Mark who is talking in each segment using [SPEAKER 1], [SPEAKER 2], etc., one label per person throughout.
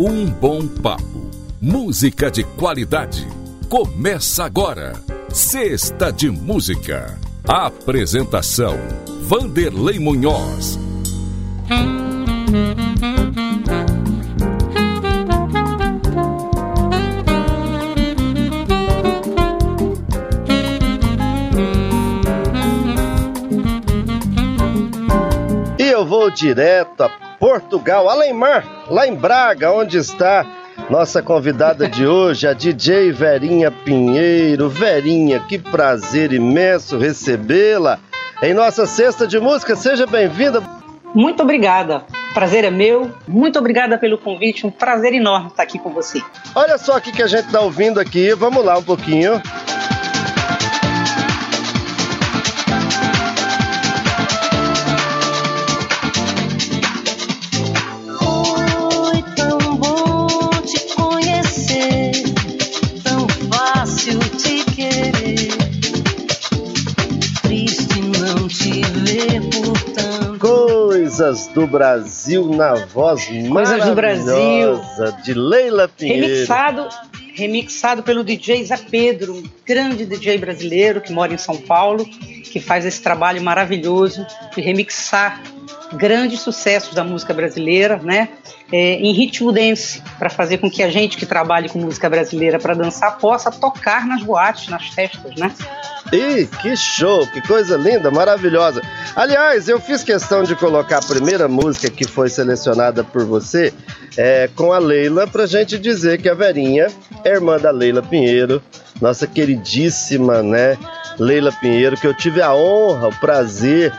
[SPEAKER 1] Um bom papo. Música de qualidade. Começa agora. Sexta de Música. Apresentação: Vanderlei Munhoz.
[SPEAKER 2] E eu vou direto a Portugal, Alemar, lá em Braga, onde está nossa convidada de hoje, a DJ Verinha Pinheiro. Verinha, que prazer imenso recebê-la em nossa cesta de música. Seja bem-vinda.
[SPEAKER 3] Muito obrigada. Prazer é meu. Muito obrigada pelo convite. Um prazer enorme estar aqui com você.
[SPEAKER 2] Olha só o que a gente está ouvindo aqui. Vamos lá um pouquinho.
[SPEAKER 4] Te ver.
[SPEAKER 2] Coisas do Brasil na voz
[SPEAKER 3] Coisas do Brasil.
[SPEAKER 2] maravilhosa de Leila Pinheiro.
[SPEAKER 3] Remixado, remixado pelo DJ Zé Pedro, um grande DJ brasileiro que mora em São Paulo, que faz esse trabalho maravilhoso de remixar grandes sucessos da música brasileira, né? é, em ritmo dance, para fazer com que a gente que trabalhe com música brasileira para dançar possa tocar nas boates, nas festas, né?
[SPEAKER 2] Ih, que show, que coisa linda, maravilhosa. Aliás, eu fiz questão de colocar a primeira música que foi selecionada por você é, com a Leila, pra gente dizer que a Verinha é irmã da Leila Pinheiro, nossa queridíssima, né, Leila Pinheiro, que eu tive a honra, o prazer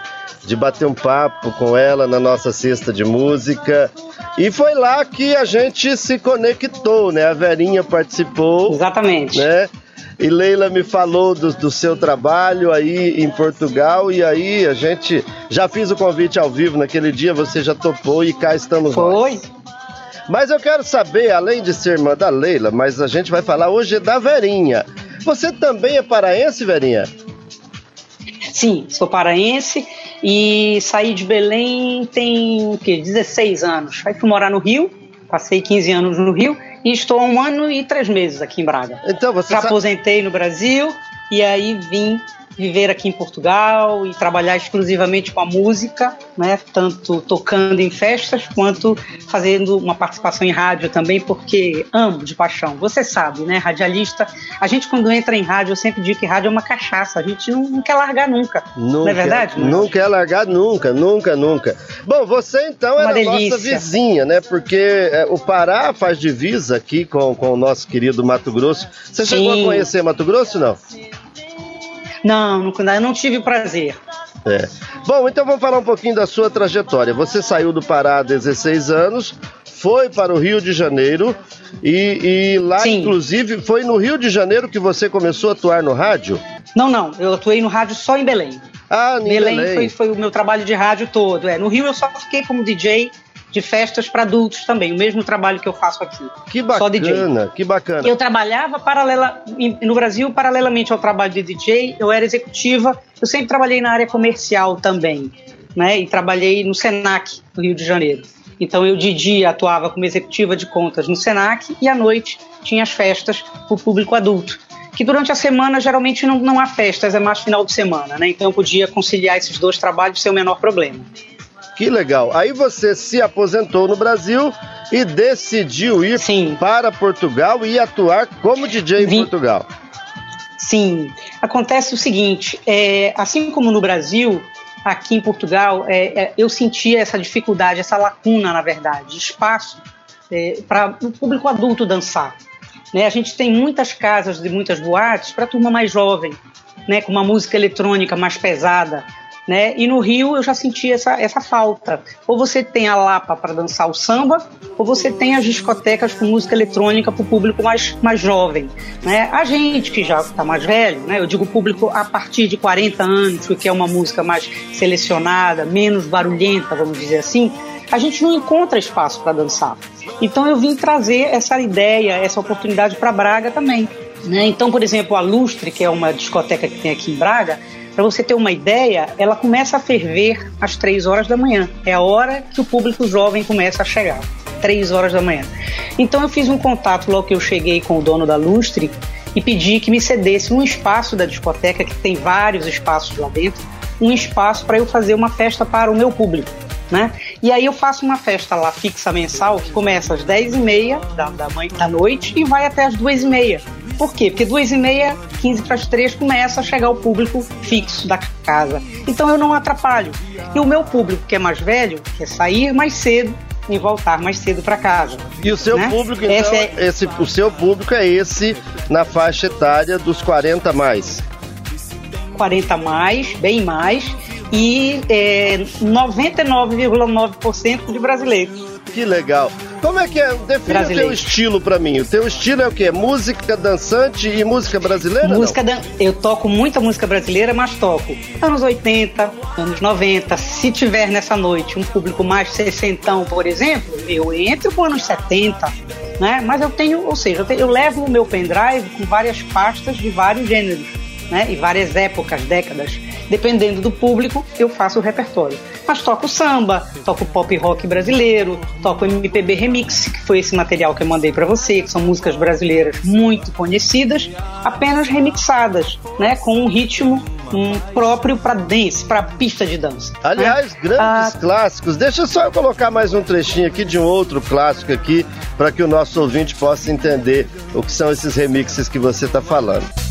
[SPEAKER 2] de bater um papo com ela na nossa cesta de música. E foi lá que a gente se conectou, né? A Verinha participou
[SPEAKER 3] Exatamente.
[SPEAKER 2] né? E Leila me falou do, do seu trabalho aí em Portugal e aí a gente já fiz o convite ao vivo naquele dia, você já topou e cá estamos nós.
[SPEAKER 3] Foi.
[SPEAKER 2] Mas eu quero saber, além de ser irmã da Leila, mas a gente vai falar hoje da Verinha. Você também é paraense, Verinha?
[SPEAKER 3] Sim, sou paraense e saí de Belém tem o quê? 16 anos. Aí fui morar no Rio, passei 15 anos no Rio e estou há um ano e três meses aqui em Braga.
[SPEAKER 2] Então você
[SPEAKER 3] Já
[SPEAKER 2] sa-
[SPEAKER 3] aposentei no Brasil e aí vim viver aqui em Portugal e trabalhar exclusivamente com a música, né? Tanto tocando em festas quanto fazendo uma participação em rádio também, porque amo de paixão. Você sabe, né? Radialista, a gente quando entra em rádio, eu sempre digo que rádio é uma cachaça, a gente não, não quer largar nunca.
[SPEAKER 2] Não,
[SPEAKER 3] Não é verdade, Luiz?
[SPEAKER 2] não quer largar nunca, nunca, nunca. Bom, você então
[SPEAKER 3] Uma
[SPEAKER 2] era
[SPEAKER 3] delícia.
[SPEAKER 2] nossa vizinha, né? Porque é, o Pará faz divisa aqui com, com o nosso querido Mato Grosso. Você chegou a
[SPEAKER 3] Sim.
[SPEAKER 2] conhecer Mato Grosso, não?
[SPEAKER 3] Não, não, eu não tive o prazer.
[SPEAKER 2] É. Bom, então vamos falar um pouquinho da sua trajetória. Você saiu do Pará há 16 anos, foi para o Rio de Janeiro e, e lá,
[SPEAKER 3] Sim.
[SPEAKER 2] inclusive, foi no Rio de Janeiro que você começou a atuar no rádio?
[SPEAKER 3] Não, não, eu atuei no rádio só em Belém.
[SPEAKER 2] Ah, em
[SPEAKER 3] Belém,
[SPEAKER 2] Belém.
[SPEAKER 3] Foi, foi o meu trabalho de rádio todo. É, no Rio eu só fiquei como DJ de festas para adultos também, o mesmo trabalho que eu faço aqui.
[SPEAKER 2] Que
[SPEAKER 3] Só DJ.
[SPEAKER 2] bacana, que bacana.
[SPEAKER 3] Eu trabalhava paralela no Brasil, paralelamente ao trabalho de DJ, eu era executiva, eu sempre trabalhei na área comercial também, né? E trabalhei no Senac, do Rio de Janeiro. Então eu de dia atuava como executiva de contas no Senac e à noite tinha as festas para o público adulto. Que durante a semana geralmente não, não há festas, é mais final de semana, né? Então eu podia conciliar esses dois trabalhos sem o menor problema.
[SPEAKER 2] Que legal. Aí você se aposentou no Brasil e decidiu ir
[SPEAKER 3] Sim.
[SPEAKER 2] para Portugal e atuar como DJ em
[SPEAKER 3] Vim-
[SPEAKER 2] Portugal.
[SPEAKER 3] Sim, acontece o seguinte, é, assim como no Brasil, aqui em Portugal, é, é, eu sentia essa dificuldade, essa lacuna, na verdade, de espaço para o público adulto dançar. Né? A gente tem muitas casas de muitas boates para turma mais jovem, né? com uma música eletrônica mais pesada. Né? E no Rio eu já senti essa, essa falta. Ou você tem a Lapa para dançar o samba, ou você tem as discotecas com música eletrônica para o público mais, mais jovem. Né? A gente que já está mais velho, né? eu digo público a partir de 40 anos, que é uma música mais selecionada, menos barulhenta, vamos dizer assim, a gente não encontra espaço para dançar. Então eu vim trazer essa ideia, essa oportunidade para Braga também. Né? Então, por exemplo, a Lustre, que é uma discoteca que tem aqui em Braga, Para você ter uma ideia, ela começa a ferver às três horas da manhã. É a hora que o público jovem começa a chegar. Três horas da manhã. Então eu fiz um contato logo que eu cheguei com o dono da Lustre e pedi que me cedesse um espaço da discoteca, que tem vários espaços lá dentro, um espaço para eu fazer uma festa para o meu público. Né? E aí eu faço uma festa lá fixa mensal que começa às 10h30 da, da, da noite e vai até às 2h30. Por quê? Porque 2h30, 15 para as 3 começa a chegar o público fixo da casa. Então eu não atrapalho. E o meu público, que é mais velho, quer sair mais cedo e voltar mais cedo para casa.
[SPEAKER 5] E o seu né? público, então, é... esse, o seu público é esse na faixa etária dos 40 mais.
[SPEAKER 3] 40 mais, bem mais e é, 99,9% de brasileiros.
[SPEAKER 5] Que legal. Como é que é? Define o teu estilo para mim. O teu estilo é o quê? Música dançante e música brasileira?
[SPEAKER 3] Música dan... Eu toco muita música brasileira, mas toco anos 80, anos 90. Se tiver nessa noite um público mais sessentão, por exemplo, eu entro com anos 70, né? Mas eu tenho, ou seja, eu, tenho, eu levo o meu pendrive com várias pastas de vários gêneros, né? E várias épocas, décadas. Dependendo do público, eu faço o repertório. Mas toco samba, toco pop rock brasileiro, toco MPB Remix, que foi esse material que eu mandei para você, que são músicas brasileiras muito conhecidas, apenas remixadas, né, com um ritmo um próprio para dance, para pista de dança. Né?
[SPEAKER 5] Aliás, né? grandes ah, clássicos. Deixa só eu colocar mais um trechinho aqui de um outro clássico aqui, para que o nosso ouvinte possa entender o que são esses remixes que você está falando.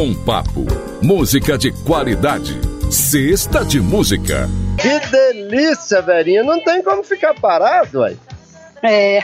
[SPEAKER 1] Bom Papo. Música de qualidade. Sexta de música.
[SPEAKER 5] Que delícia, velhinha. Não tem como ficar parado, aí.
[SPEAKER 3] É.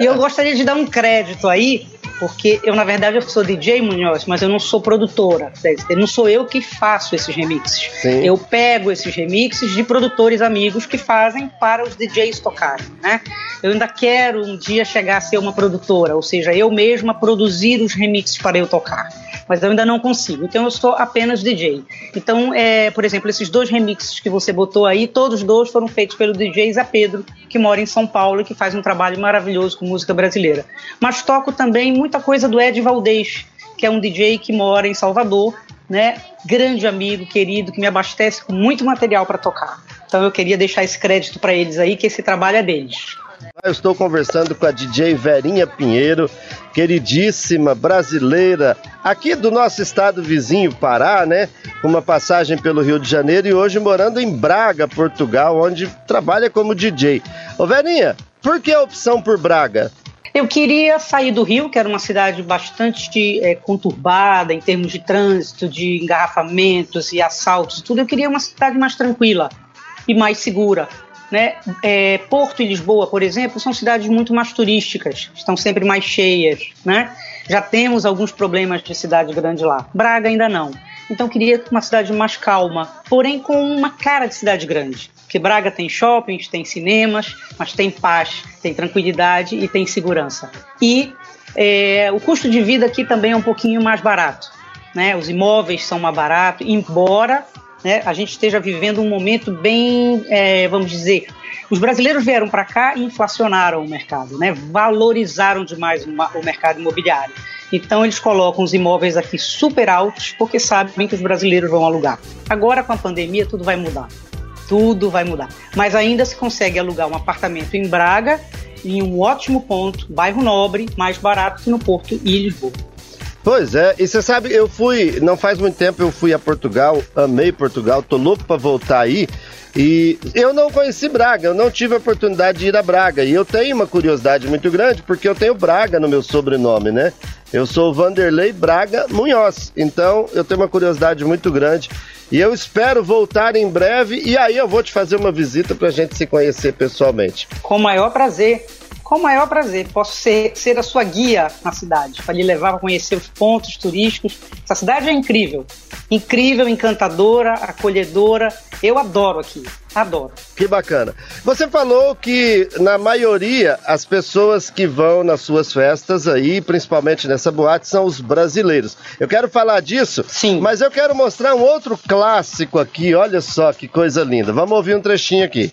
[SPEAKER 3] E eu gostaria de dar um crédito aí porque eu, na verdade, eu sou DJ Munhoz, mas eu não sou produtora. Não sou eu que faço esses remixes. Sim. Eu pego esses remixes de produtores amigos que fazem para os DJs tocarem, né? Eu ainda quero um dia chegar a ser uma produtora, ou seja, eu mesma produzir os remixes para eu tocar. Mas eu ainda não consigo. Então eu sou apenas DJ. Então, é, por exemplo, esses dois remixes que você botou aí, todos dois foram feitos pelo DJ Zé Pedro, que mora em São Paulo e que faz um trabalho maravilhoso com música brasileira. Mas toco também muita coisa do Ed Valdez, que é um DJ que mora em Salvador, né? Grande amigo, querido, que me abastece com muito material para tocar. Então eu queria deixar esse crédito para eles aí, que esse trabalho é deles.
[SPEAKER 5] Eu estou conversando com a DJ Verinha Pinheiro, queridíssima brasileira, aqui do nosso estado vizinho, Pará, né? Uma passagem pelo Rio de Janeiro e hoje morando em Braga, Portugal, onde trabalha como DJ. Ô Verinha, por que a opção por Braga?
[SPEAKER 3] Eu queria sair do Rio, que era uma cidade bastante é, conturbada em termos de trânsito, de engarrafamentos e assaltos tudo. Eu queria uma cidade mais tranquila e mais segura. Né? É, Porto e Lisboa, por exemplo, são cidades muito mais turísticas, estão sempre mais cheias. Né? Já temos alguns problemas de cidade grande lá. Braga ainda não. Então queria uma cidade mais calma, porém com uma cara de cidade grande. Porque Braga tem shoppings, tem cinemas, mas tem paz, tem tranquilidade e tem segurança. E é, o custo de vida aqui também é um pouquinho mais barato. Né? Os imóveis são mais baratos, embora né, a gente esteja vivendo um momento bem, é, vamos dizer, os brasileiros vieram para cá e inflacionaram o mercado, né? valorizaram demais o mercado imobiliário. Então eles colocam os imóveis aqui super altos porque sabem que os brasileiros vão alugar. Agora com a pandemia tudo vai mudar tudo vai mudar. Mas ainda se consegue alugar um apartamento em Braga, em um ótimo ponto, bairro nobre, mais barato que no Porto e Lisboa.
[SPEAKER 2] Pois é, e você sabe, eu fui, não faz muito tempo eu fui a Portugal, amei Portugal, tô louco para voltar aí. E eu não conheci Braga, eu não tive a oportunidade de ir a Braga. E eu tenho uma curiosidade muito grande, porque eu tenho Braga no meu sobrenome, né? Eu sou Vanderlei Braga Munhoz. Então eu tenho uma curiosidade muito grande e eu espero voltar em breve e aí eu vou te fazer uma visita para a gente se conhecer pessoalmente.
[SPEAKER 3] Com o maior prazer. Com o maior prazer. Posso ser, ser a sua guia na cidade, para lhe levar a conhecer os pontos turísticos. Essa cidade é incrível. Incrível, encantadora, acolhedora. Eu adoro aqui. Adoro.
[SPEAKER 2] Que bacana. Você falou que, na maioria, as pessoas que vão nas suas festas aí, principalmente nessa boate, são os brasileiros. Eu quero falar disso,
[SPEAKER 3] Sim.
[SPEAKER 2] mas eu quero mostrar um outro clássico aqui. Olha só que coisa linda. Vamos ouvir um trechinho aqui.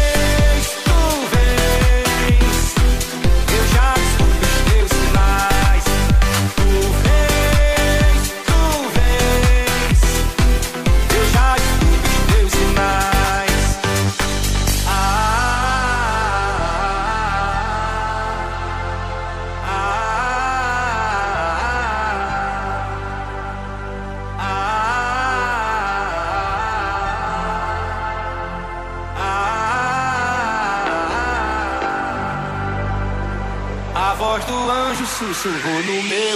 [SPEAKER 6] su su.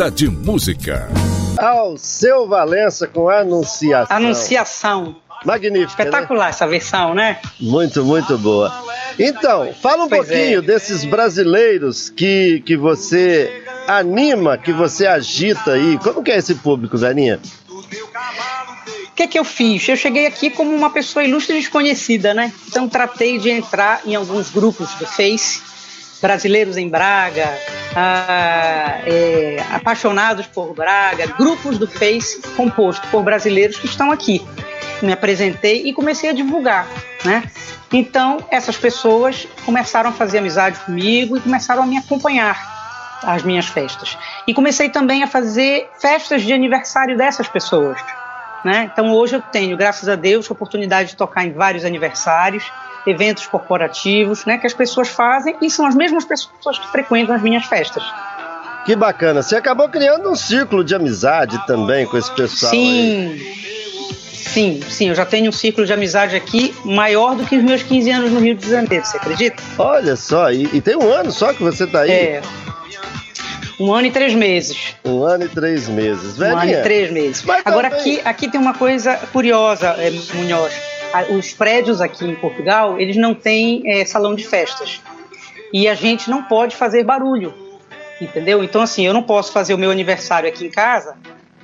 [SPEAKER 1] Sexta de Música.
[SPEAKER 2] Ao seu Valença com anunciação.
[SPEAKER 3] Anunciação.
[SPEAKER 2] Magnífica. né?
[SPEAKER 3] Espetacular essa versão, né?
[SPEAKER 2] Muito, muito boa. Então, fala um
[SPEAKER 3] Pois
[SPEAKER 2] pouquinho
[SPEAKER 3] é.
[SPEAKER 2] desses brasileiros que, que você anima, que você agita aí. Como que é esse público, Verinha?
[SPEAKER 3] O que é que eu fiz? Eu cheguei aqui como uma pessoa ilustre e desconhecida, né? Então tratei de entrar em alguns grupos do Face, brasileiros em Braga, ah, é, apaixonados por Braga, grupos do Face composto por brasileiros que estão aqui. Me apresentei e comecei a divulgar, né? Então essas pessoas começaram a fazer amizade comigo e começaram a me acompanhar às minhas festas. E comecei também a fazer festas de aniversário dessas pessoas. Né? Então hoje eu tenho, graças a Deus, a oportunidade de tocar em vários aniversários, eventos corporativos, né, que as pessoas fazem e são as mesmas pessoas que frequentam as minhas festas.
[SPEAKER 2] Que bacana. Você acabou criando um círculo de amizade também com esse pessoal aí.
[SPEAKER 3] Sim, sim, sim. Eu já tenho um círculo de amizade aqui maior do que os meus 15 anos no Rio de Janeiro. Você acredita?
[SPEAKER 2] Olha só, e, e tem um ano só que você tá aí?
[SPEAKER 3] É. Um ano e três meses.
[SPEAKER 2] Um ano e três meses.
[SPEAKER 3] Um ano
[SPEAKER 2] Velhinha,
[SPEAKER 3] e três meses.
[SPEAKER 2] Mas
[SPEAKER 3] Agora
[SPEAKER 2] também-
[SPEAKER 3] aqui, aqui tem uma coisa curiosa, é, Munhoz. Os prédios aqui em Portugal, eles não têm é, salão de festas. E a gente não pode fazer barulho, entendeu? Então assim, eu não posso fazer o meu aniversário aqui em casa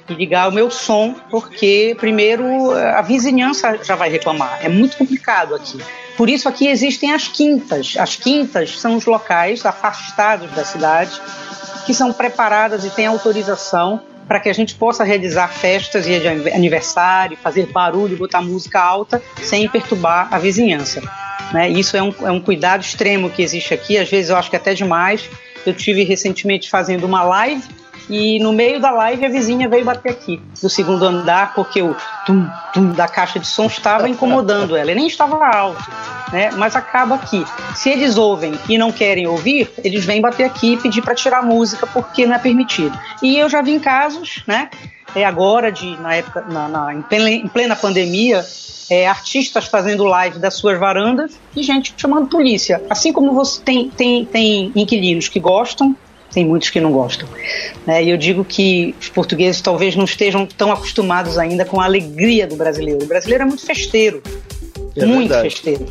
[SPEAKER 3] e ligar o meu som, porque primeiro a vizinhança já vai reclamar. É muito complicado aqui. Por isso aqui existem as quintas. As quintas são os locais afastados da cidade que são preparadas e têm autorização para que a gente possa realizar festas e aniversário, fazer barulho, botar música alta sem perturbar a vizinhança. Né? Isso é um, é um cuidado extremo que existe aqui, às vezes eu acho que até demais. Eu tive recentemente fazendo uma live e no meio da live a vizinha veio bater aqui, do segundo andar, porque o tum, tum da caixa de som estava incomodando ela, e nem estava alto, né? Mas acaba aqui. Se eles ouvem e não querem ouvir, eles vêm bater aqui e pedir para tirar a música porque não é permitido. E eu já vi em casos, né? É agora de na época, na, na- em, plena, em plena pandemia, é, artistas fazendo live das suas varandas e gente chamando polícia. Assim como você tem, tem, tem inquilinos que gostam, tem muitos que não gostam. né? E eu digo que os portugueses talvez não estejam tão acostumados ainda com a alegria do brasileiro. O brasileiro é muito festeiro,
[SPEAKER 2] É
[SPEAKER 3] muito
[SPEAKER 2] verdade.
[SPEAKER 3] festeiro.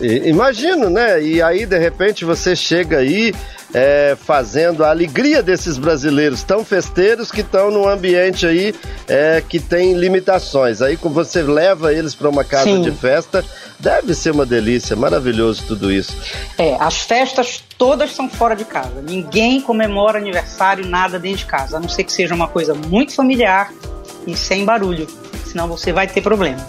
[SPEAKER 2] Imagino, né? E aí, de repente, você chega aí é, fazendo a alegria desses brasileiros tão festeiros que estão num ambiente aí é, que tem limitações. Aí, quando você leva eles para uma casa
[SPEAKER 3] Sim.
[SPEAKER 2] de festa, deve ser uma delícia, maravilhoso tudo isso.
[SPEAKER 3] É, as festas todas são fora de casa. Ninguém comemora aniversário nada dentro de casa, a não ser que seja uma coisa muito familiar e sem barulho. Senão você vai ter problema.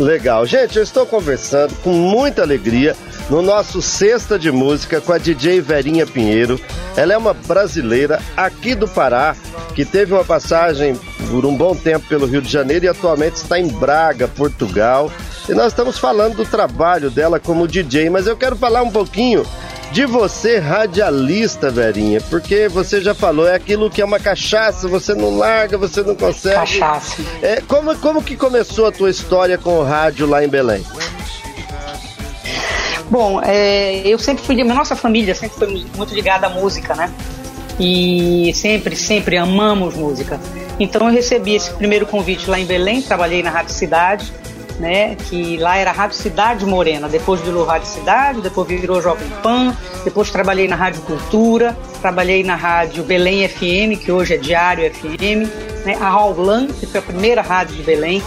[SPEAKER 2] Legal. Gente, eu estou conversando com muita alegria no nosso Sexta de Música com a DJ Verinha Pinheiro. Ela é uma brasileira aqui do Pará, que teve uma passagem por um bom tempo pelo Rio de Janeiro e atualmente está em Braga, Portugal. E nós estamos falando do trabalho dela como DJ, mas eu quero falar um pouquinho de você, radialista, Verinha, porque você já falou, é aquilo que é uma cachaça, você não larga, você não consegue.
[SPEAKER 3] Cachaça.
[SPEAKER 2] É, como, como que começou a tua história com o rádio lá em Belém?
[SPEAKER 3] Bom, é, eu sempre fui, nossa família sempre foi muito ligada à música, né? E sempre, sempre amamos música. Então eu recebi esse primeiro convite lá em Belém, trabalhei na Rádio Cidade, né? Que lá era Rádio Cidade Morena, depois virou Rádio Cidade, depois virou Jovem Pan, depois trabalhei na Rádio Cultura, trabalhei na Rádio Belém FM, que hoje é Diário FM, né? A Raulan, que foi a primeira rádio de Belém.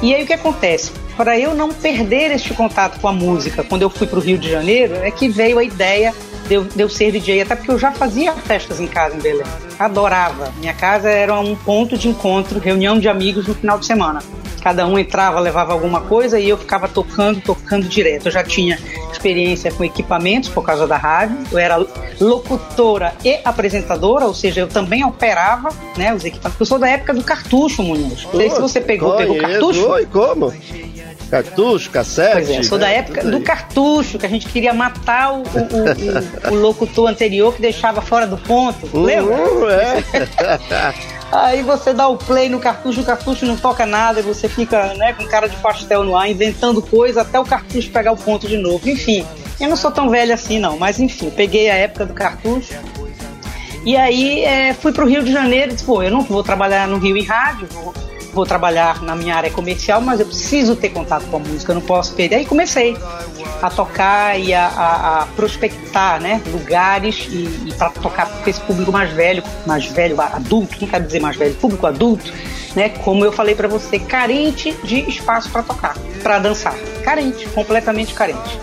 [SPEAKER 3] E aí o que acontece? Para eu não perder este contato com a música, quando eu fui para o Rio de Janeiro, é que veio a ideia de eu, de eu ser DJ, até porque eu já fazia festas em casa em Belém. Adorava. Minha casa era um ponto de encontro, reunião de amigos no final de semana. Cada um entrava, levava alguma coisa e eu ficava tocando, tocando direto. Eu já tinha experiência com equipamentos por causa da rádio. Eu era locutora e apresentadora, ou seja, eu também operava né, os equipamentos. Eu sou da época do cartucho, Muniz. Não sei se você pegou, pegou
[SPEAKER 2] Conheço.
[SPEAKER 3] cartucho.
[SPEAKER 2] Oi, como? Cartucho, cassete?
[SPEAKER 3] Pois é, sou da
[SPEAKER 2] né?
[SPEAKER 3] época
[SPEAKER 2] Tudo
[SPEAKER 3] do
[SPEAKER 2] aí.
[SPEAKER 3] cartucho, que a gente queria matar o, o- o- o- locutor anterior que deixava fora do ponto. Lembra?
[SPEAKER 2] Uhum, é.
[SPEAKER 3] Aí você dá o play no cartucho, o cartucho não toca nada, e você fica né, com cara de pastel no ar, inventando coisa até o cartucho pegar o ponto de novo. Enfim, eu não sou tão velha assim não, mas enfim, peguei a época do cartucho. E aí é, fui para o Rio de Janeiro e disse, pô, eu não vou trabalhar no Rio em rádio, vou, vou trabalhar na minha área comercial, mas eu preciso ter contato com a música, eu não posso perder. Aí comecei a tocar e a, a, a prospectar né, lugares e, e para tocar com esse público mais velho, mais velho, adulto, não quero dizer mais velho, público adulto, né, como eu falei para você, carente de espaço para tocar, para dançar. Carente, completamente carente.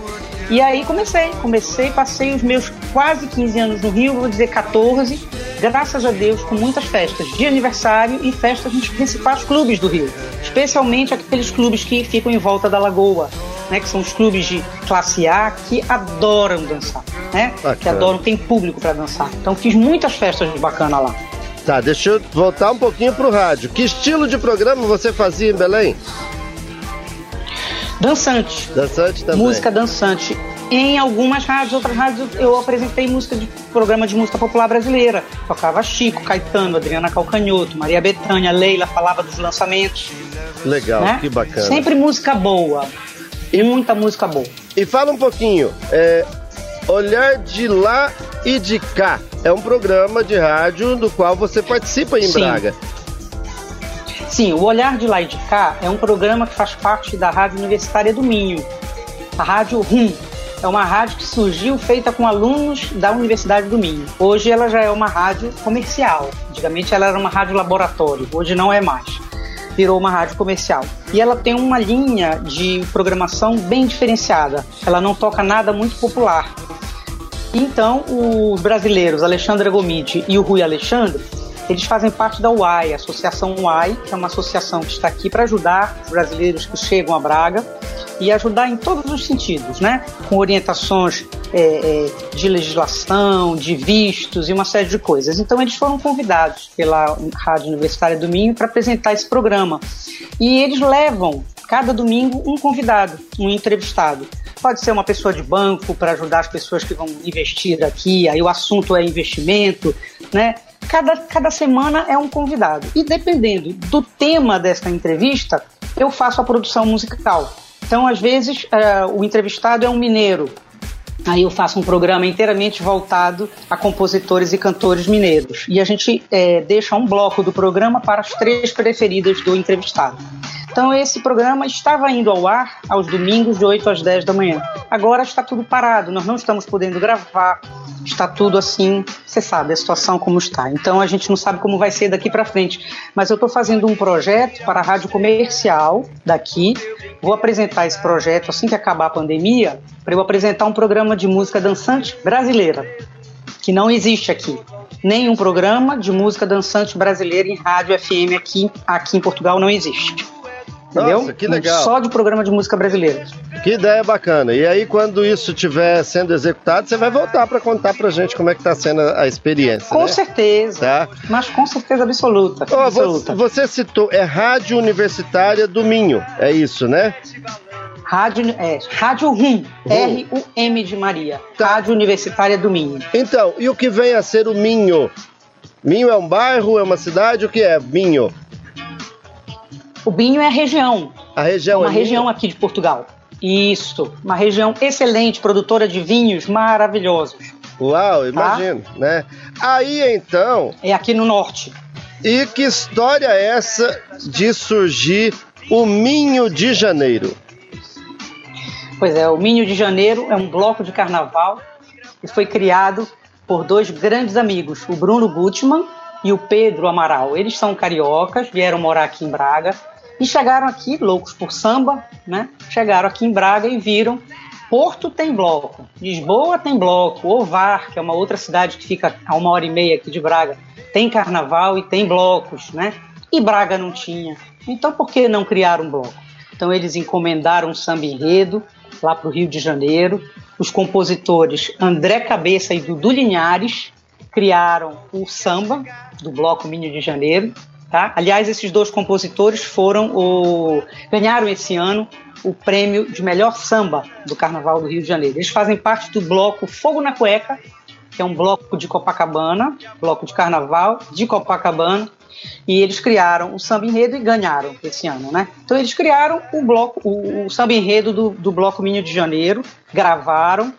[SPEAKER 3] E aí comecei, comecei, passei os meus quase 15 anos no Rio, vou dizer 14, graças a Deus, com muitas festas de aniversário e festas nos principais clubes do Rio, especialmente aqueles clubes que ficam em volta da Lagoa, né, que são os clubes de classe A que adoram dançar, né, que adoram, tem público para dançar. Então fiz muitas festas bacanas lá.
[SPEAKER 2] Tá, deixa eu voltar um pouquinho pro rádio. Que estilo de programa você fazia em Belém?
[SPEAKER 3] Dançante.
[SPEAKER 2] Dançante também.
[SPEAKER 3] Música dançante. Em algumas rádios, outras rádios, eu apresentei música de programa de música popular brasileira. Tocava Chico, Caetano, Adriana Calcanhoto, Maria Bethânia, Leila, falava dos lançamentos.
[SPEAKER 2] Legal, né? que bacana.
[SPEAKER 3] Sempre música boa. E muita música boa.
[SPEAKER 2] E fala um pouquinho, é, Olhar de Lá e de Cá é um programa de rádio do qual você participa em
[SPEAKER 3] Sim.
[SPEAKER 2] Braga.
[SPEAKER 3] Sim, o Olhar de Lá e de Cá é um programa que faz parte da Rádio Universitária do Minho, a Rádio RUM. É uma rádio que surgiu feita com alunos da Universidade do Minho. Hoje ela já é uma rádio comercial. Antigamente ela era uma rádio laboratório, hoje não é mais. Virou uma rádio comercial. E ela tem uma linha de programação bem diferenciada. Ela não toca nada muito popular. Então, os brasileiros Alexandre Gomide e o Rui Alexandre eles fazem parte da UAI, a Associação UAI, que é uma associação que está aqui para ajudar os brasileiros que chegam a Braga e ajudar em todos os sentidos, né? Com orientações é, é, de legislação, de vistos e uma série de coisas. Então eles foram convidados pela Rádio Universitária do Minho para apresentar esse programa e eles levam cada domingo um convidado, um entrevistado. Pode ser uma pessoa de banco para ajudar as pessoas que vão investir aqui, aí o assunto é investimento, né? Cada, cada semana é um convidado. E dependendo do tema desta entrevista, eu faço a produção musical. Então, às vezes, uh, o entrevistado é um mineiro. Aí eu faço um programa inteiramente voltado a compositores e cantores mineiros. E a gente é, deixa um bloco do programa para as três preferidas do entrevistado. Então esse programa estava indo ao ar aos domingos de 8 às 10 da manhã. Agora está tudo parado, nós não estamos podendo gravar, está tudo assim, você sabe a situação como está. Então a gente não sabe como vai ser daqui para frente. Mas eu estou fazendo um projeto para a rádio comercial daqui. Vou apresentar esse projeto assim que acabar a pandemia, para eu apresentar um programa de música dançante brasileira, que não existe aqui. Nenhum programa de música dançante brasileira em rádio FM aqui, aqui em Portugal não existe. Entendeu?
[SPEAKER 2] Nossa, que legal.
[SPEAKER 3] Só de programa de música brasileira.
[SPEAKER 2] Que ideia bacana. E aí, quando isso estiver sendo executado, você vai voltar para contar pra gente como é que tá sendo a experiência.
[SPEAKER 3] Com
[SPEAKER 2] né?
[SPEAKER 3] certeza.
[SPEAKER 2] Tá.
[SPEAKER 3] Mas com certeza absoluta.
[SPEAKER 2] Ó,
[SPEAKER 3] absoluta.
[SPEAKER 2] você, você citou, é Rádio Universitária do Minho, é isso, né?
[SPEAKER 3] Rádio, é, Rádio RUM, R-U-M de Maria.
[SPEAKER 2] Tá.
[SPEAKER 3] Rádio Universitária do Minho.
[SPEAKER 2] Então, e o que vem a ser o Minho? Minho é um bairro, é uma cidade, o que é Minho?
[SPEAKER 3] O Binho é a região,
[SPEAKER 2] A região
[SPEAKER 3] uma
[SPEAKER 2] é
[SPEAKER 3] região aqui de Portugal. Isso, uma região excelente, produtora de vinhos maravilhosos.
[SPEAKER 2] Uau, imagino, né? Aí então,
[SPEAKER 3] É aqui no norte.
[SPEAKER 2] e que história é essa de surgir o Minho de Janeiro?
[SPEAKER 3] Pois é, o Minho de Janeiro é um bloco de carnaval que foi criado por dois grandes amigos, o Bruno Gutmann e o Pedro Amaral. Eles são cariocas, vieram morar aqui em Braga e chegaram aqui, loucos por samba, né? Chegaram aqui em Braga e viram Porto tem bloco, Lisboa tem bloco, Ovar, que é uma outra cidade que fica a uma hora e meia aqui de Braga, tem carnaval e tem blocos, né? E Braga não tinha. Então por que não criar um bloco? Então eles encomendaram um samba enredo lá para o Rio de Janeiro. Os compositores André Cabeça e Dudu Linhares criaram o samba do Bloco Minho de Janeiro. Tá? Aliás, esses dois compositores foram o ganharam esse ano o prêmio de melhor samba do Carnaval do Rio de Janeiro. Eles fazem parte do bloco Fogo na Cueca, que é um bloco de Copacabana, bloco de Carnaval de Copacabana, E eles criaram o samba enredo e ganharam esse ano, né? Então eles criaram o bloco, o, o samba enredo do, do Bloco Minho de Janeiro, gravaram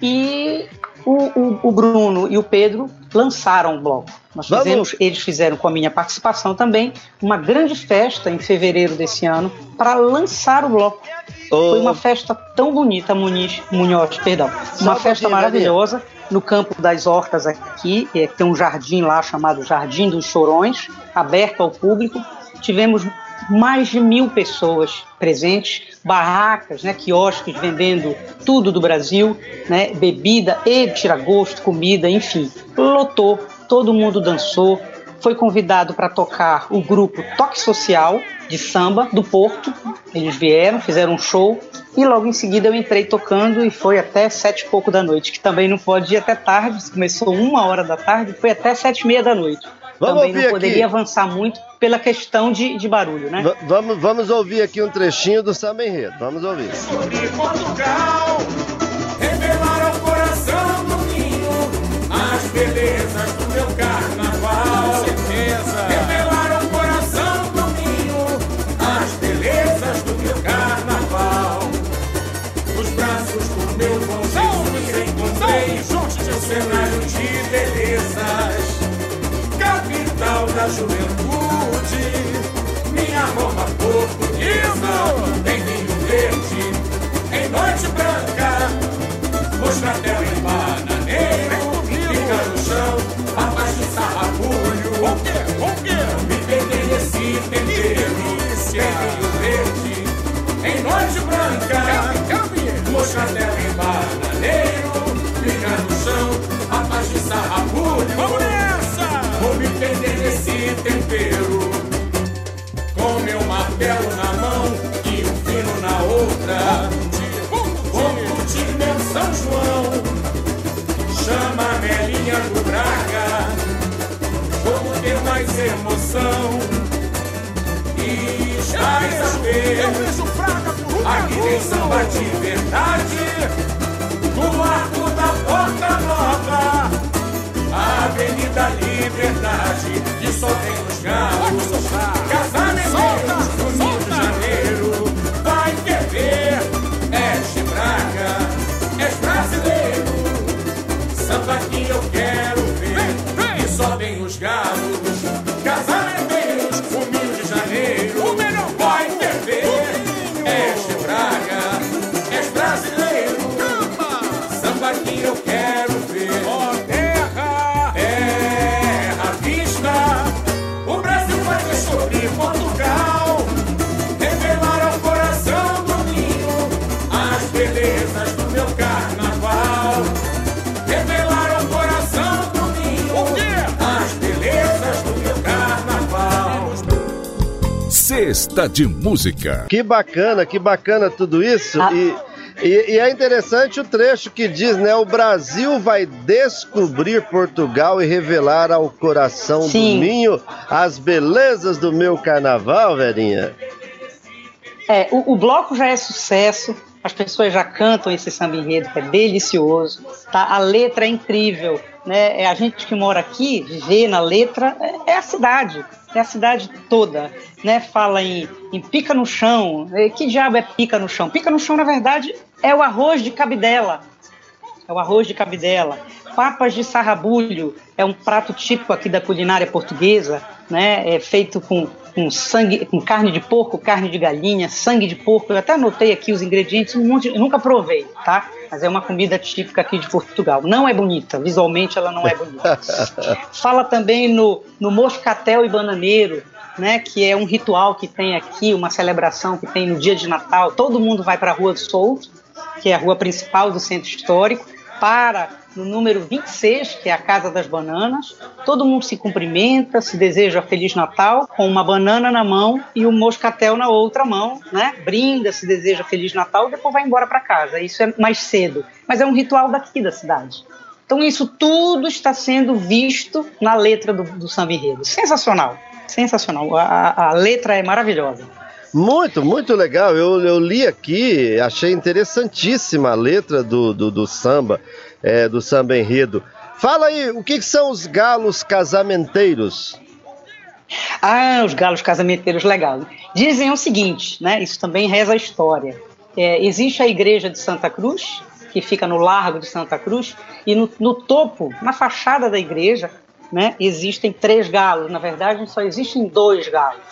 [SPEAKER 3] e o, o, o Bruno e o Pedro lançaram o bloco. Nós
[SPEAKER 2] Vamos.
[SPEAKER 3] fizemos, eles fizeram com a minha participação também uma grande festa em fevereiro desse ano para lançar o bloco.
[SPEAKER 2] Ô,
[SPEAKER 3] Foi uma festa tão bonita, Muniz, Munhoz, perdão. Uma
[SPEAKER 2] um
[SPEAKER 3] festa maravilhosa no campo das hortas aqui. É, tem um jardim lá chamado Jardim dos Chorões, aberto ao público. Tivemos mais de mil pessoas presentes, barracas, né, quiosques vendendo tudo do Brasil, né, bebida e tira-gosto, comida, enfim. Lotou, todo mundo dançou. Foi convidado para tocar o grupo Toque Social de samba do Porto. Eles vieram, fizeram um show e logo em seguida eu entrei tocando e foi até sete e pouco da noite, que também não pode ir até tarde. Começou uma hora da tarde, foi até sete e meia da noite.
[SPEAKER 2] Vamos
[SPEAKER 3] também não poderia
[SPEAKER 2] aqui.
[SPEAKER 3] avançar muito pela questão de, de barulho, né?
[SPEAKER 2] Va- vamos, vamos ouvir aqui um trechinho do samba enredo. Vamos ouvir.
[SPEAKER 7] Portugal, juventude, minha Roma portuguesa, em Rio Verde, em noite branca, mostradela em bananeiro, fica no chão, a paz de sarrabulho. O quê? O quê? Me perder nesse tempero, em Rio Verde, em noite branca, mostradela Mais emoção. E estás a ver. Aqui tem samba de verdade. Do arco da Porta Nova. Avenida Liberdade, e só tem os galos. Casamenteiros do Rio de Janeiro, vai ferver. És de Braga, és brasileiro. Samba que eu quero ver, e só tem os galos. Casamenteiros do Rio
[SPEAKER 1] Cesta de música.
[SPEAKER 2] Que bacana, que bacana tudo isso.
[SPEAKER 3] Ah.
[SPEAKER 2] E, e, e é interessante o trecho que diz, né? O Brasil vai descobrir Portugal e revelar ao coração
[SPEAKER 3] Sim.
[SPEAKER 2] do ninho as belezas do meu carnaval, velhinha.
[SPEAKER 3] É, o, o bloco já é sucesso, as pessoas já cantam esse samba enredo, que é delicioso, tá? A letra é incrível, né? É a gente que mora aqui, vê na letra, é, é a cidade, a cidade toda, né? Fala em, em pica no chão, É, que diabo é pica no chão? Pica no chão, na verdade, é o arroz de cabidela, é o arroz de cabidela. Papas de sarrabulho é um prato típico aqui da culinária portuguesa, né? É feito com, com sangue, com carne de porco, carne de galinha, sangue de porco. Eu até anotei aqui os ingredientes, um monte, eu nunca provei, tá? Mas é uma comida típica aqui de Portugal. Não é bonita, visualmente ela não é bonita. Fala também no, no moscatel e bananeiro, né, que é um ritual que tem aqui, uma celebração que tem no dia de Natal. Todo mundo vai para a Rua do Souto, que é a rua principal do centro histórico, para no número 26, que é a Casa das Bananas. Todo mundo se cumprimenta, se deseja Feliz Natal, com uma banana na mão e um moscatel na outra mão, né? Brinda, se deseja Feliz Natal e depois vai embora para casa. Isso é mais cedo, mas é um ritual daqui da cidade. Então isso tudo está sendo visto na letra do, do samba enredo. Sensacional, sensacional. A, a- letra é maravilhosa.
[SPEAKER 2] Muito, muito legal. Eu, eu li aqui, achei interessantíssima a letra do, do, do samba, é, do samba enredo. Fala aí, o que, que são os galos casamenteiros?
[SPEAKER 3] Ah, os galos casamenteiros legal. Dizem o seguinte, né? Isso também reza a história. É, existe a igreja de Santa Cruz, que fica no Largo de Santa Cruz, e no, no topo, na fachada da igreja, né, existem três galos. Na verdade, só existem dois galos.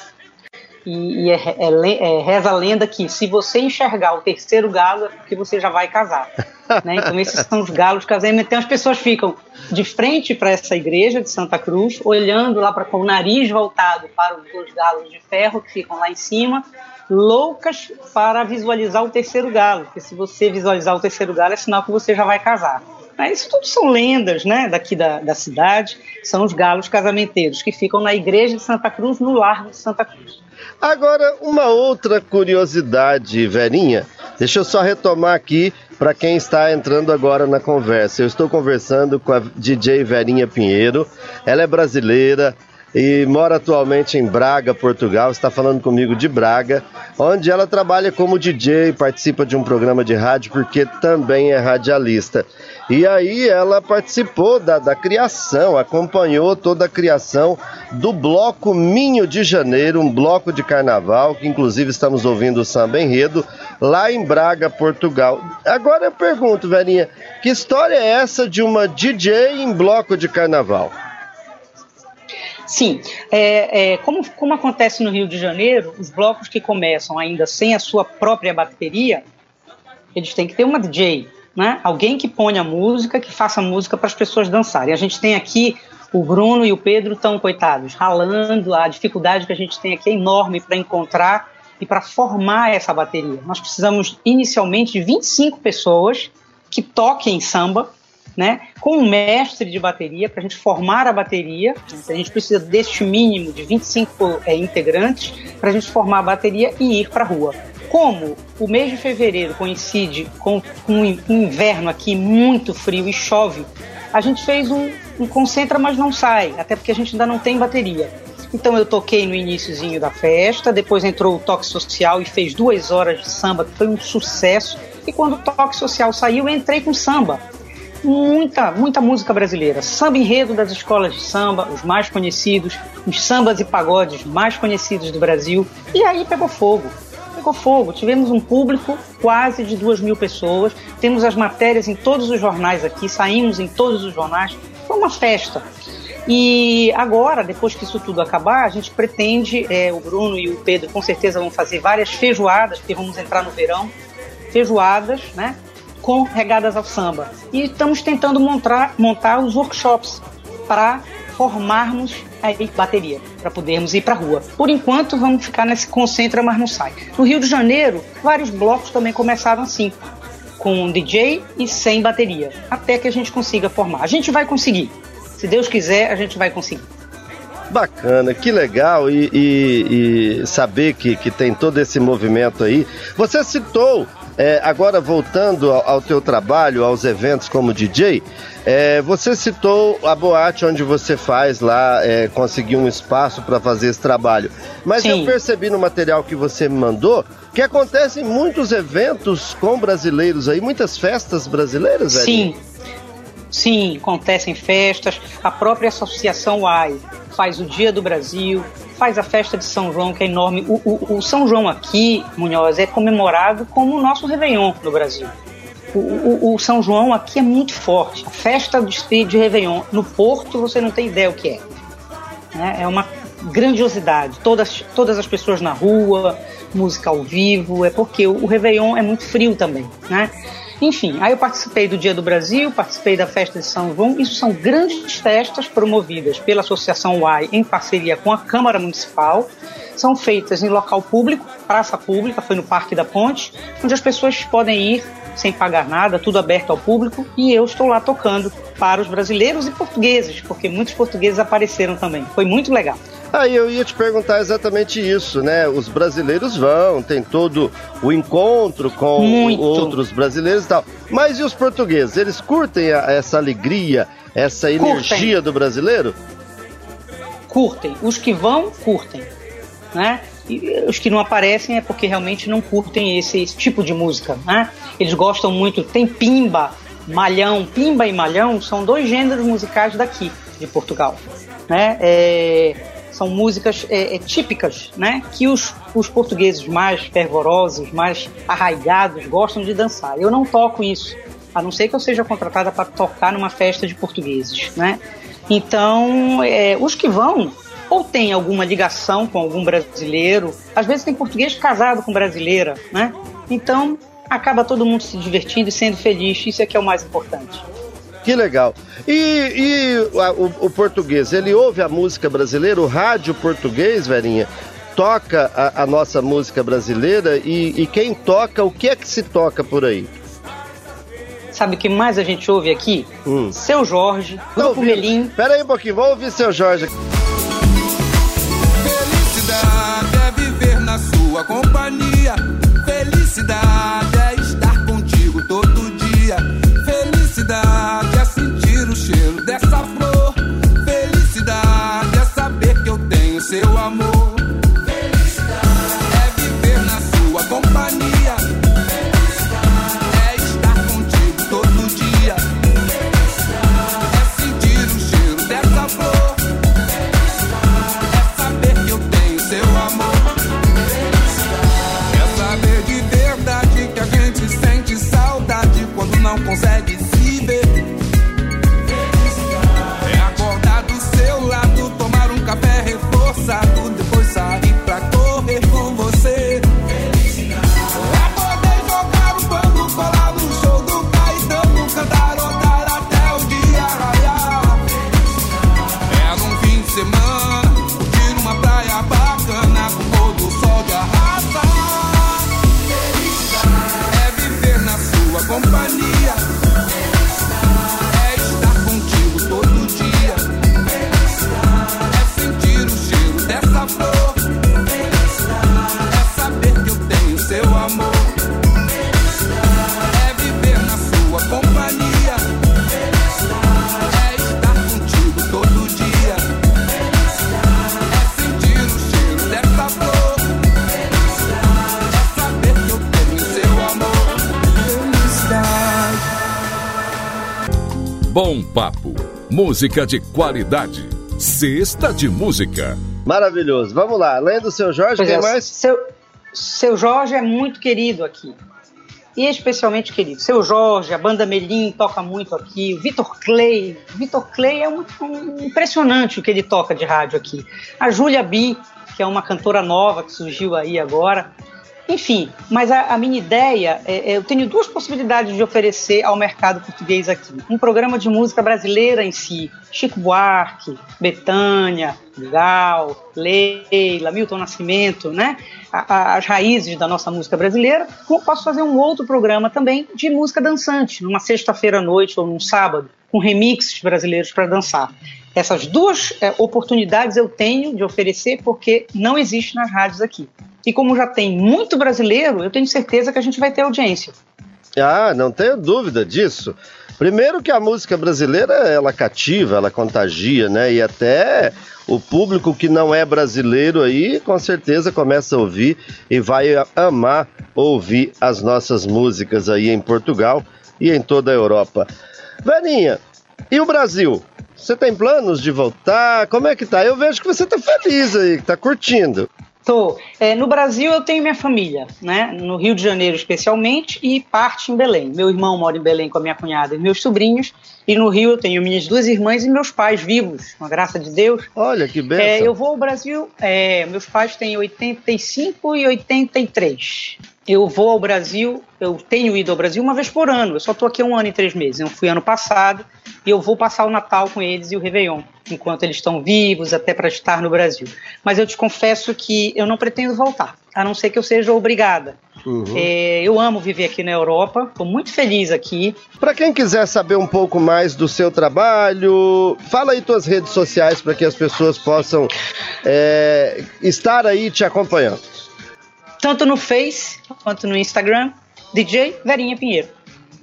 [SPEAKER 3] E, e é, é, é, reza a lenda que se você enxergar o terceiro galo é porque você já vai casar. né? Então esses são os galos casamentos. Então as pessoas ficam de frente para essa igreja de Santa Cruz, olhando lá para com o nariz voltado para os galos de ferro que ficam lá em cima, loucas para visualizar o terceiro galo. Porque se você visualizar o terceiro galo é sinal que você já vai casar. Mas isso tudo são lendas né, daqui da, da cidade, são os galos casamenteiros que ficam na igreja de Santa Cruz, no Largo de Santa Cruz.
[SPEAKER 2] Agora, uma outra curiosidade, Verinha. Deixa eu só retomar aqui para quem está entrando agora na conversa. Eu estou conversando com a DJ Verinha Pinheiro. Ela é brasileira, e mora atualmente em Braga, Portugal. Está falando comigo de Braga, onde ela trabalha como DJ, participa de um programa de rádio, porque também é radialista. E aí ela participou da, da criação, acompanhou toda a criação do Bloco Minho de Janeiro, um bloco de carnaval, que inclusive estamos ouvindo o samba enredo, lá em Braga, Portugal. Agora eu pergunto, velhinha, que história é essa de uma DJ em bloco de carnaval?
[SPEAKER 3] Sim, é, é, como, como acontece no Rio de Janeiro, os blocos que começam ainda sem a sua própria bateria, eles têm que ter uma DJ, né? alguém que ponha música, que faça música para as pessoas dançarem. A gente tem aqui o Bruno e o Pedro estão, coitados, ralando, a dificuldade que a gente tem aqui é enorme para encontrar e para formar essa bateria. Nós precisamos inicialmente de 25 pessoas que toquem samba, né, com um mestre de bateria para a gente formar a bateria. A gente precisa deste mínimo de 25 é, integrantes para a gente formar a bateria e ir para a rua. Como o mês de fevereiro coincide com, um inverno aqui muito frio e chove, a gente fez um, um concentra, mas não sai, até porque a gente ainda não tem bateria. Então eu toquei no iníciozinho da festa, depois entrou o toque social e fez duas horas de samba, que foi um sucesso. E quando o toque social saiu, eu entrei com samba muita, muita música brasileira. Samba enredo das escolas de samba, os mais conhecidos, os sambas e pagodes mais conhecidos do Brasil. E aí pegou fogo. Pegou fogo. Tivemos um público quase de duas mil pessoas. Temos as matérias em todos os jornais aqui, saímos em todos os jornais. Foi uma festa. E agora, depois que isso tudo acabar, a gente pretende, é, o Bruno e o Pedro com certeza vão fazer várias feijoadas, porque vamos entrar no verão, feijoadas, né? Com regadas ao samba. E estamos tentando montar, montar os workshops para formarmos a bateria, para podermos ir para a rua. Por enquanto, vamos ficar nesse concentra, mas não sai. No Rio de Janeiro, vários blocos também começaram assim, com DJ e sem bateria, até que a gente consiga formar. A gente vai conseguir. Se Deus quiser, a gente vai conseguir.
[SPEAKER 2] Bacana, que legal e, e, e saber que, que tem todo esse movimento aí. Você citou é, agora, voltando ao, ao, teu trabalho, aos eventos como DJ, é, você citou a boate onde você faz lá, é, conseguiu um espaço para fazer esse trabalho. Mas Sim. eu percebi no material que você me mandou que acontecem muitos eventos com brasileiros aí, muitas festas brasileiras, velho.
[SPEAKER 3] Sim. Sim, acontecem festas. A própria Associação AI faz o Dia do Brasil, faz a festa de São João, que é enorme. O, o, o São João aqui, Munhoz, é comemorado como o nosso Réveillon no Brasil. O, o, o, São João aqui é muito forte. A festa de, de Réveillon no Porto, você não tem ideia o que é. Né? É uma grandiosidade. Todas, todas as pessoas na rua, música ao vivo, é porque o, o Réveillon é muito frio também. Né? Enfim, aí eu participei do Dia do Brasil, participei da festa de São João. Isso são grandes festas promovidas pela Associação UAI em parceria com a Câmara Municipal. São feitas em local público, praça pública, foi no Parque da Ponte, onde as pessoas podem ir sem pagar nada, tudo aberto ao público, e eu estou lá tocando para os brasileiros e portugueses, porque muitos portugueses apareceram também. Foi muito legal.
[SPEAKER 2] Aí eu ia te perguntar exatamente isso, né? Os brasileiros vão, tem todo o encontro com Muito. outros brasileiros e tal. Mas e os portugueses? Eles curtem a, essa alegria, essa energia curtem. do brasileiro?
[SPEAKER 3] Curtem. Os que vão, curtem. Né? E os que não aparecem é porque realmente não curtem esse, esse tipo de música. Né? Eles gostam muito. Tem pimba, malhão. Pimba e malhão são dois gêneros musicais daqui, de Portugal. Né? É, São músicas é, é, típicas, né? Que os, os portugueses mais fervorosos, mais arraigados gostam de dançar. Eu não toco isso, a não ser que eu seja contratada para tocar numa festa de portugueses, né? Então, é, os que vão ou tem alguma ligação com algum brasileiro, às vezes tem português casado com brasileira, né? Então, acaba todo mundo se divertindo e sendo feliz, isso é que é o mais importante.
[SPEAKER 2] Que legal. E, e a, o, o, português, ele ouve a música brasileira, o rádio português, Verinha, toca a, a nossa música brasileira e, e, quem toca, o que é que se toca por aí?
[SPEAKER 3] Sabe o que mais a gente ouve aqui? Hum. Seu Jorge, Grupo Melim.
[SPEAKER 2] Pera aí um pouquinho, vamos ouvir Seu Jorge.
[SPEAKER 8] Felicidade é viver na sua companhia. Felicidade é estar contigo todo dia. Felicidade é sentir o cheiro dessa flor. Felicidade é saber que eu tenho seu amor.
[SPEAKER 1] Música de qualidade. Sexta de música.
[SPEAKER 2] Maravilhoso. Vamos lá, além do seu Jorge,
[SPEAKER 3] Pois
[SPEAKER 2] quem
[SPEAKER 3] é,
[SPEAKER 2] mais?
[SPEAKER 3] Seu, seu Jorge é muito querido aqui. E especialmente querido. Seu Jorge, a banda Melim toca muito aqui. O Vitor Clay. O Vitor Clay é muito um- impressionante o que ele toca de rádio aqui. A Júlia Bi, que é uma cantora nova que surgiu aí agora. Enfim, mas a, a minha ideia, é, é, eu tenho duas possibilidades de oferecer ao mercado português aqui. Um programa de música brasileira em si, Chico Buarque, Betânia, Gal, Leila, Milton Nascimento, né? As raízes da nossa música brasileira. Posso fazer um outro programa também de música dançante, numa sexta-feira à noite ou num sábado, com remixes brasileiros para dançar. Essas duas é, oportunidades eu tenho de oferecer porque não existe nas rádios aqui. E como já tem muito brasileiro, eu tenho certeza que a gente vai ter audiência.
[SPEAKER 2] Ah, não tenho dúvida disso. Primeiro que a música brasileira, ela cativa, ela contagia, né? E até o público que não é brasileiro aí, com certeza começa a ouvir e vai amar ouvir as nossas músicas aí em Portugal e em toda a Europa. Verinha, e o Brasil? Você tem planos de voltar? Como é que tá? Eu vejo que você tá feliz aí, que tá curtindo.
[SPEAKER 3] Tô. É, no Brasil eu tenho minha família, né? No Rio de Janeiro especialmente e parte em Belém. Meu irmão mora em Belém com a minha cunhada e meus sobrinhos. E no Rio eu tenho minhas duas irmãs e meus pais vivos, com a graça de Deus.
[SPEAKER 2] Olha que benção.
[SPEAKER 3] É, eu vou ao Brasil. é, meus pais têm 85 e 83. Eu vou ao Brasil, eu tenho ido ao Brasil uma vez por ano. Eu só estou aqui um ano e três meses. Eu fui ano passado e eu vou passar o Natal com eles e o Réveillon, enquanto eles estão vivos, até para estar no Brasil. Mas eu te confesso que eu não pretendo voltar, a não ser que eu seja obrigada.
[SPEAKER 2] Uhum.
[SPEAKER 3] É, eu amo viver aqui na Europa, estou muito feliz aqui.
[SPEAKER 2] Para quem quiser saber um pouco mais do seu trabalho, fala aí tuas redes sociais para que as pessoas possam é, estar aí te acompanhando.
[SPEAKER 3] Tanto no Face quanto no Instagram, DJ Verinha Pinheiro.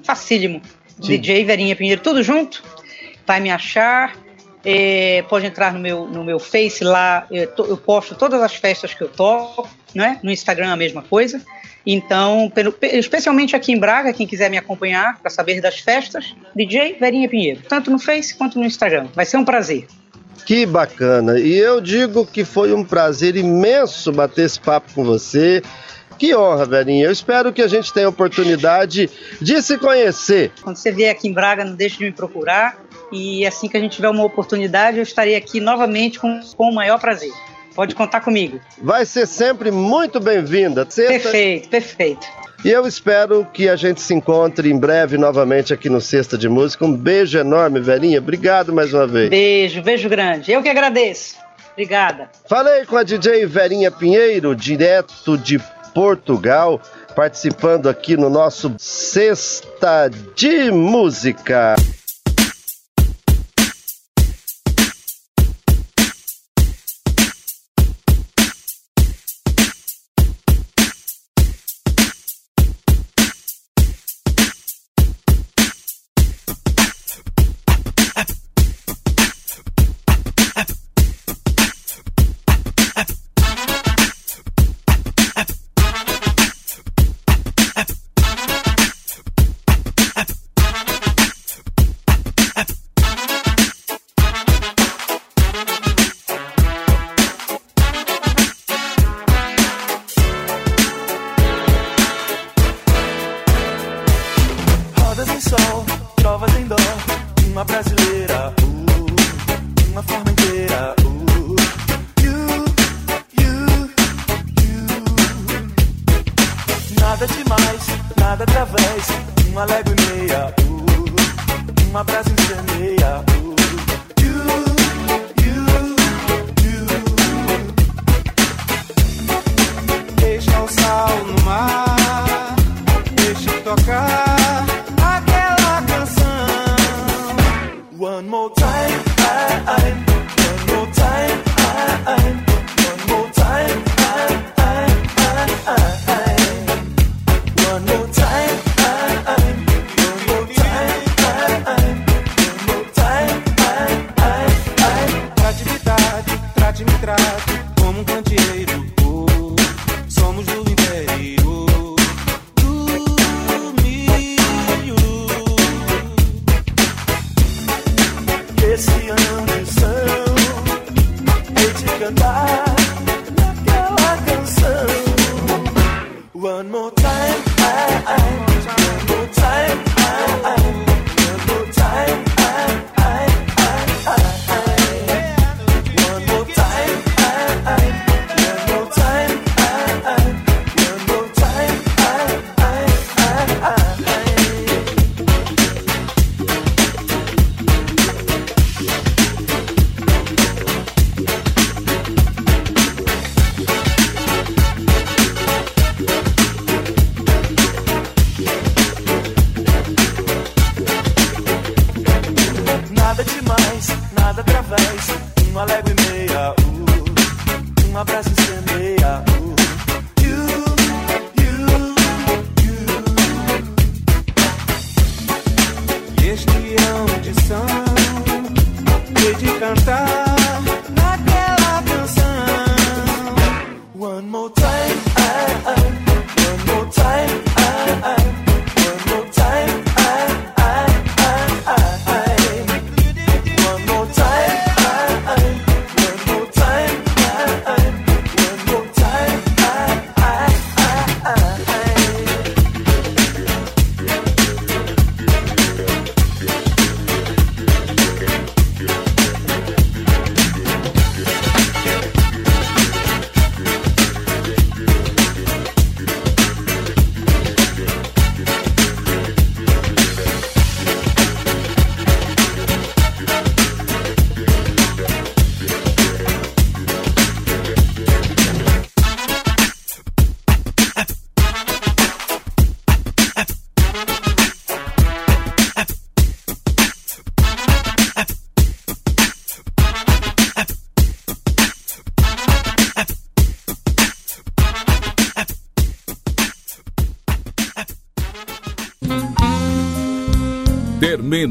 [SPEAKER 3] Facílimo.
[SPEAKER 2] Sim.
[SPEAKER 3] DJ Verinha Pinheiro, tudo junto. Vai me achar. é, pode entrar no meu, no meu Face lá, eu, to- eu posto todas as festas que eu toco, né? No Instagram a mesma coisa. Então, pelo- pe- especialmente aqui em Braga, quem quiser me acompanhar para saber das festas, DJ Verinha Pinheiro, tanto no Face quanto no Instagram. Vai ser um prazer.
[SPEAKER 6] Que bacana. E eu digo que foi um prazer imenso bater esse papo com você. Que honra, velhinha. Eu espero que a gente tenha a oportunidade de se conhecer.
[SPEAKER 3] Quando você vier aqui em Braga, não deixe de me procurar. E assim que a gente tiver uma oportunidade, eu estarei aqui novamente com, com o maior prazer. Pode contar comigo.
[SPEAKER 6] Vai ser sempre muito bem-vinda.
[SPEAKER 3] Perfeito, perfeito.
[SPEAKER 6] E eu espero que a gente se encontre em breve novamente aqui no Sexta de Música. Um beijo enorme, velhinha. Obrigado mais uma vez.
[SPEAKER 3] Beijo, beijo grande. Eu que agradeço. Obrigada.
[SPEAKER 6] Falei com a DJ Verinha Pinheiro, direto de Portugal, participando aqui no nosso Sexta de Música.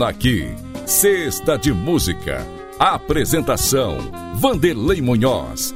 [SPEAKER 1] Termina aqui. Sexta de Música. Apresentação: Vanderlei Munhoz.